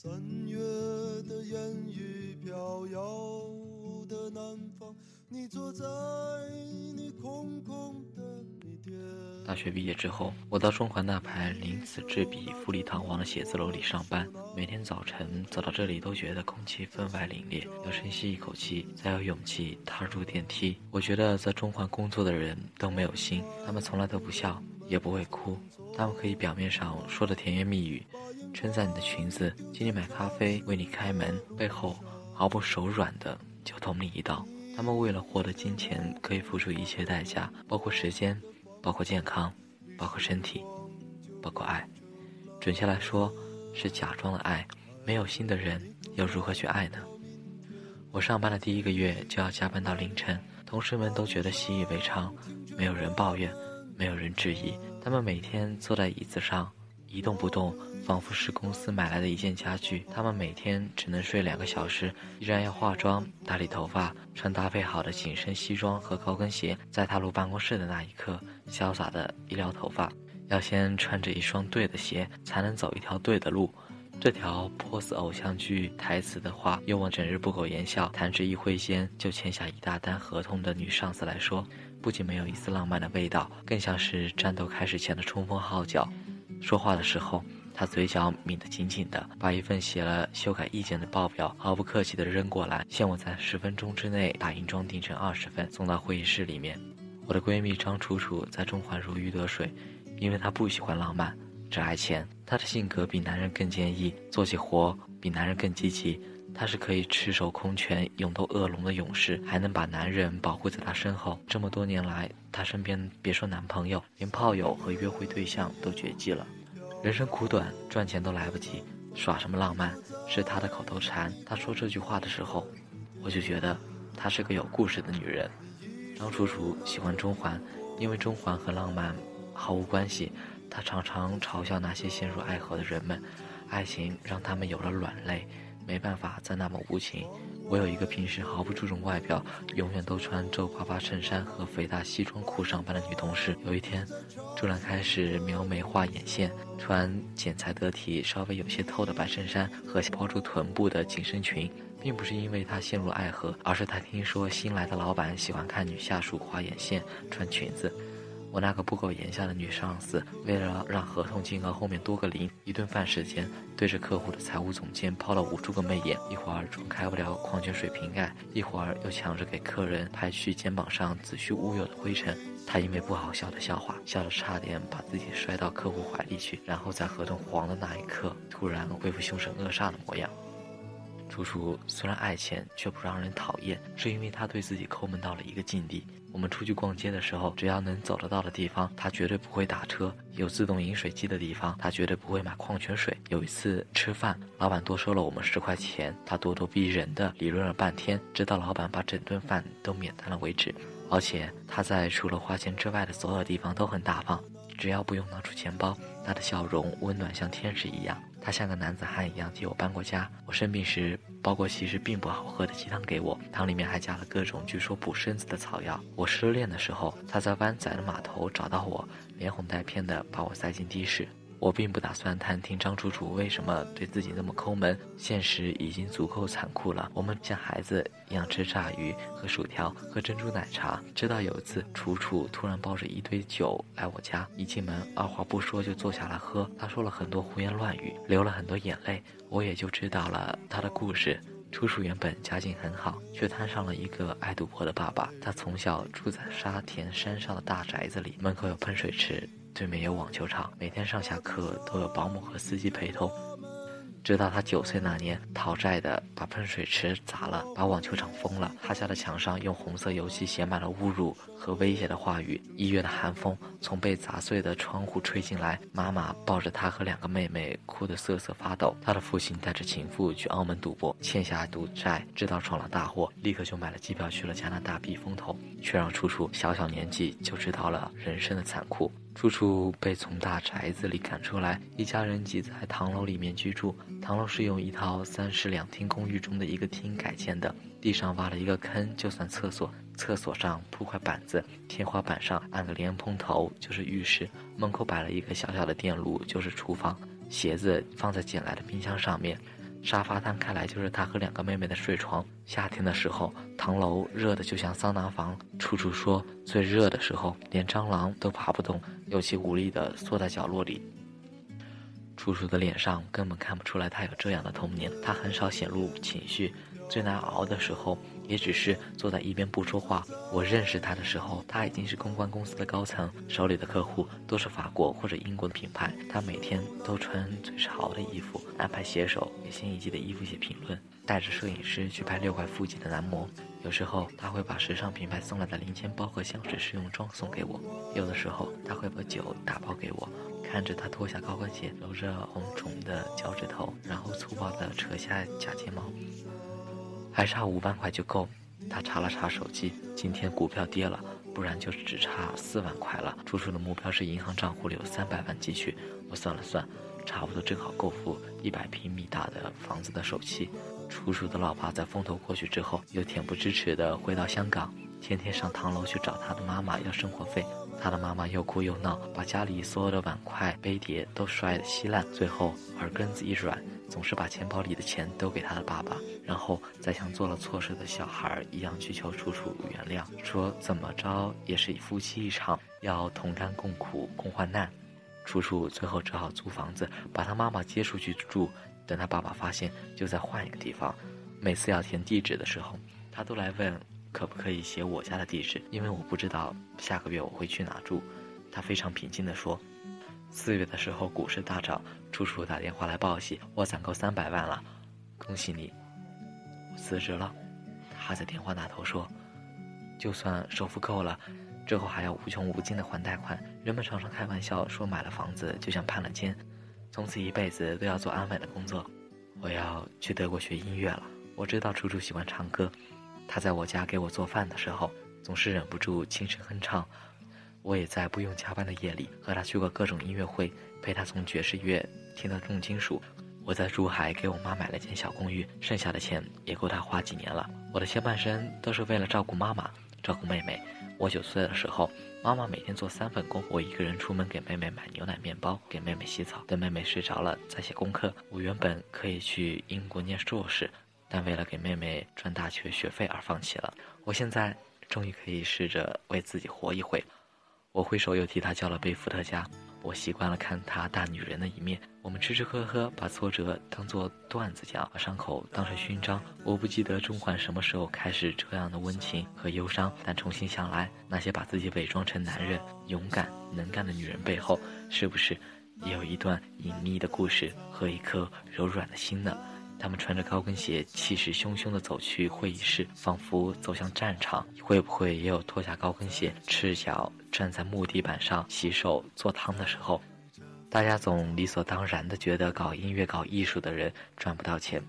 三月的烟雨飘摇的南方，你坐在你空空的米店。大学毕业之后，我到中环那排鳞次栉比、富丽堂皇的写字楼里上班。每天早晨走到这里，都觉得空气分外凛冽，要深吸一口气，才有勇气踏入电梯。我觉得在中环工作的人都没有心，他们从来都不笑，也不会哭。他们可以表面上说的甜言蜜语，称赞你的裙子，请你买咖啡，为你开门，背后毫不手软的就捅你一刀。他们为了获得金钱，可以付出一切代价，包括时间。包括健康，包括身体，包括爱，准确来说是假装的爱。没有心的人又如何去爱呢？我上班的第一个月就要加班到凌晨，同事们都觉得习以为常，没有人抱怨，没有人质疑。他们每天坐在椅子上一动不动，仿佛是公司买来的一件家具。他们每天只能睡两个小时，依然要化妆、打理头发，穿搭配好的紧身西装和高跟鞋，在踏入办公室的那一刻。潇洒的一撩头发，要先穿着一双对的鞋，才能走一条对的路。这条颇似偶像剧台词的话，用我整日不苟言笑、弹指一挥间就签下一大单合同的女上司来说，不仅没有一丝浪漫的味道，更像是战斗开始前的冲锋号角。说话的时候，她嘴角抿得紧紧的，把一份写了修改意见的报表毫不客气地扔过来，限我在十分钟之内打印装订成二十份，送到会议室里面。我的闺蜜张楚楚在中环如鱼得水，因为她不喜欢浪漫，只爱钱。她的性格比男人更坚毅，做起活比男人更积极。她是可以赤手空拳勇斗恶龙的勇士，还能把男人保护在她身后。这么多年来，她身边别说男朋友，连炮友和约会对象都绝迹了。人生苦短，赚钱都来不及，耍什么浪漫？是她的口头禅。她说这句话的时候，我就觉得她是个有故事的女人。张楚楚喜欢中环，因为中环和浪漫毫无关系。她常常嘲笑那些陷入爱河的人们，爱情让他们有了软肋，没办法再那么无情。我有一个平时毫不注重外表，永远都穿皱巴巴衬衫和肥大西装裤上班的女同事，有一天突然开始描眉画眼线，穿剪裁得体、稍微有些透的白衬衫和包住臀部的紧身裙。并不是因为他陷入爱河，而是他听说新来的老板喜欢看女下属画眼线、穿裙子。我那个不苟言笑的女上司，为了让合同金额后面多个零，一顿饭时间对着客户的财务总监抛了无数个媚眼，一会儿冲开不了矿泉水瓶盖，一会儿又抢着给客人拍去肩膀上子虚乌有的灰尘。他因为不好笑的笑话，笑得差点把自己摔到客户怀里去，然后在合同黄的那一刻，突然恢复凶神恶煞的模样。叔叔虽然爱钱，却不让人讨厌，是因为他对自己抠门到了一个境地。我们出去逛街的时候，只要能走得到的地方，他绝对不会打车；有自动饮水机的地方，他绝对不会买矿泉水。有一次吃饭，老板多收了我们十块钱，他咄咄逼人的理论了半天，直到老板把整顿饭都免单了为止。而且他在除了花钱之外的所有地方都很大方。只要不用拿出钱包，他的笑容温暖像天使一样。他像个男子汉一样替我搬过家。我生病时包过其实并不好喝的鸡汤给我，汤里面还加了各种据说补身子的草药。我失恋的时候，他在湾仔的码头找到我，连哄带骗的把我塞进的士。我并不打算探听张楚楚为什么对自己那么抠门，现实已经足够残酷了。我们像孩子一样吃炸鱼、喝薯条、喝珍珠奶茶。直到有一次，楚楚突然抱着一堆酒来我家，一进门二话不说就坐下来喝。他说了很多胡言乱语，流了很多眼泪，我也就知道了他的故事。叔叔原本家境很好，却摊上了一个爱赌博的爸爸。他从小住在沙田山上的大宅子里，门口有喷水池。对面有网球场，每天上下课都有保姆和司机陪同。直到他九岁那年，讨债的把喷水池砸了，把网球场封了。他家的墙上用红色油漆写满了侮辱和威胁的话语。一月的寒风从被砸碎的窗户吹进来，妈妈抱着他和两个妹妹，哭得瑟瑟发抖。他的父亲带着情妇去澳门赌博，欠下赌债，知道闯了大祸，立刻就买了机票去了加拿大避风头，却让楚楚小小年纪就知道了人生的残酷。楚楚被从大宅子里赶出来，一家人挤在唐楼里面居住。唐楼是用一套三室两厅公寓中的一个厅改建的，地上挖了一个坑就算厕所，厕所上铺块板子，天花板上安个莲蓬头就是浴室，门口摆了一个小小的电炉就是厨房，鞋子放在捡来的冰箱上面。沙发摊开来就是他和两个妹妹的睡床。夏天的时候，唐楼热的就像桑拿房。处处说，最热的时候连蟑螂都爬不动，有气无力地缩在角落里。楚楚的脸上根本看不出来他有这样的童年，他很少显露情绪。最难熬的时候，也只是坐在一边不说话。我认识他的时候，他已经是公关公司的高层，手里的客户都是法国或者英国的品牌。他每天都穿最潮的衣服，安排写手给新一季的衣服写评论，带着摄影师去拍六块腹肌的男模。有时候他会把时尚品牌送来的零钱包和香水试用装送给我，有的时候他会把酒打包给我。看着他脱下高跟鞋，揉着红肿的脚趾头，然后粗暴地扯下假睫毛。还差五万块就够。他查了查手机，今天股票跌了，不然就只差四万块了。楚楚的目标是银行账户里有三百万积蓄。我算了算，差不多正好够付一百平米大的房子的首期。楚楚的老爸在风头过去之后，又恬不知耻地回到香港，天天上唐楼去找他的妈妈要生活费。他的妈妈又哭又闹，把家里所有的碗筷杯碟都摔得稀烂，最后耳根子一软。总是把钱包里的钱都给他的爸爸，然后再像做了错事的小孩一样去求楚楚原谅，说怎么着也是夫妻一场，要同甘共苦共患难。楚楚最后只好租房子，把他妈妈接出去住。等他爸爸发现，就再换一个地方。每次要填地址的时候，他都来问可不可以写我家的地址，因为我不知道下个月我会去哪住。他非常平静地说。四月的时候，股市大涨，楚楚打电话来报喜，我攒够三百万了，恭喜你，我辞职了。他在电话那头说，就算首付够了，之后还要无穷无尽的还贷款。人们常常开玩笑说，买了房子就像判了监，从此一辈子都要做安稳的工作。我要去德国学音乐了。我知道楚楚喜欢唱歌，他在我家给我做饭的时候，总是忍不住轻声哼唱。我也在不用加班的夜里和他去过各种音乐会，陪他从爵士乐听到重金属。我在珠海给我妈买了间小公寓，剩下的钱也够他花几年了。我的前半生都是为了照顾妈妈，照顾妹妹。我九岁的时候，妈妈每天做三份工，我一个人出门给妹妹买牛奶、面包，给妹妹洗澡，等妹妹睡着了再写功课。我原本可以去英国念硕士，但为了给妹妹赚大学学费而放弃了。我现在终于可以试着为自己活一回。我挥手又替他叫了杯伏特加。我习惯了看他大女人的一面。我们吃吃喝喝，把挫折当作段子讲，把伤口当成勋章。我不记得钟环什么时候开始这样的温情和忧伤，但重新想来，那些把自己伪装成男人、勇敢能干的女人背后，是不是也有一段隐秘的故事和一颗柔软的心呢？他们穿着高跟鞋，气势汹汹地走去会议室，仿佛走向战场。会不会也有脱下高跟鞋，赤脚站在木地板上洗手做汤的时候？大家总理所当然地觉得搞音乐、搞艺术的人赚不到钱。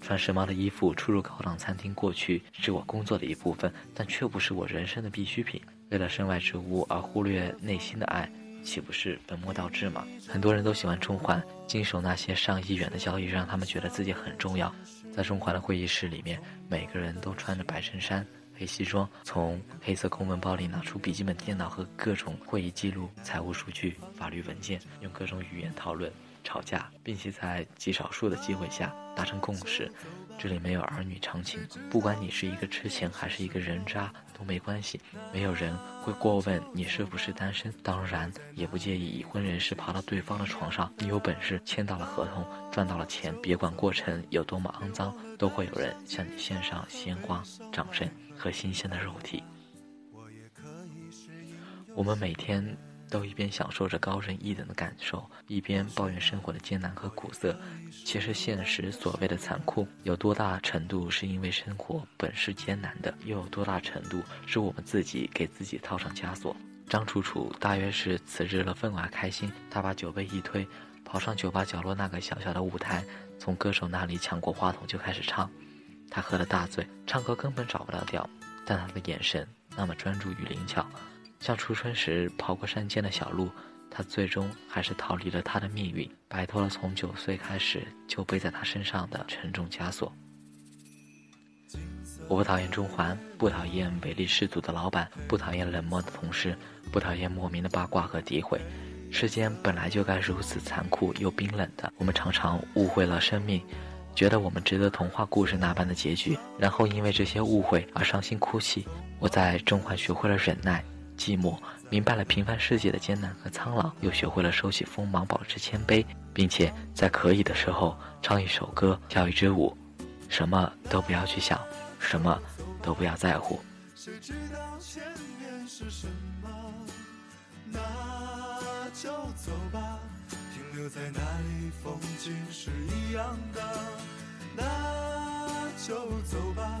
穿时髦的衣服，出入高档餐厅，过去是我工作的一部分，但却不是我人生的必需品。为了身外之物而忽略内心的爱。岂不是本末倒置吗？很多人都喜欢中环，经手那些上亿元的交易，让他们觉得自己很重要。在中环的会议室里面，每个人都穿着白衬衫、黑西装，从黑色公文包里拿出笔记本电脑和各种会议记录、财务数据、法律文件，用各种语言讨论、吵架，并且在极少数的机会下达成共识。这里没有儿女常情，不管你是一个痴情还是一个人渣都没关系，没有人会过问你是不是单身，当然也不介意已婚人士爬到对方的床上。你有本事签到了合同，赚到了钱，别管过程有多么肮脏，都会有人向你献上鲜花、掌声和新鲜的肉体。我们每天。都一边享受着高人一等的感受，一边抱怨生活的艰难和苦涩。其实，现实所谓的残酷，有多大程度是因为生活本是艰难的，又有多大程度是我们自己给自己套上枷锁？张楚楚大约是辞职了分外开心，他把酒杯一推，跑上酒吧角落那个小小的舞台，从歌手那里抢过话筒就开始唱。他喝了大醉，唱歌根本找不了调，但他的眼神那么专注与灵巧。像初春时跑过山间的小路，他最终还是逃离了他的命运，摆脱了从九岁开始就背在他身上的沉重枷锁。我不讨厌中环，不讨厌唯利是图的老板，不讨厌冷漠的同事，不讨厌莫名的八卦和诋毁。世间本来就该如此残酷又冰冷的，我们常常误会了生命，觉得我们值得童话故事那般的结局，然后因为这些误会而伤心哭泣。我在中环学会了忍耐、寂寞，明白了平凡世界的艰难和苍老，又学会了收起锋芒，保持谦卑，并且在可以的时候唱一首歌，跳一支舞，什么都不要去想，什么都不要在乎。谁知道前面是什么？那就走吧。停留在那里，风景是一样的。那就走吧。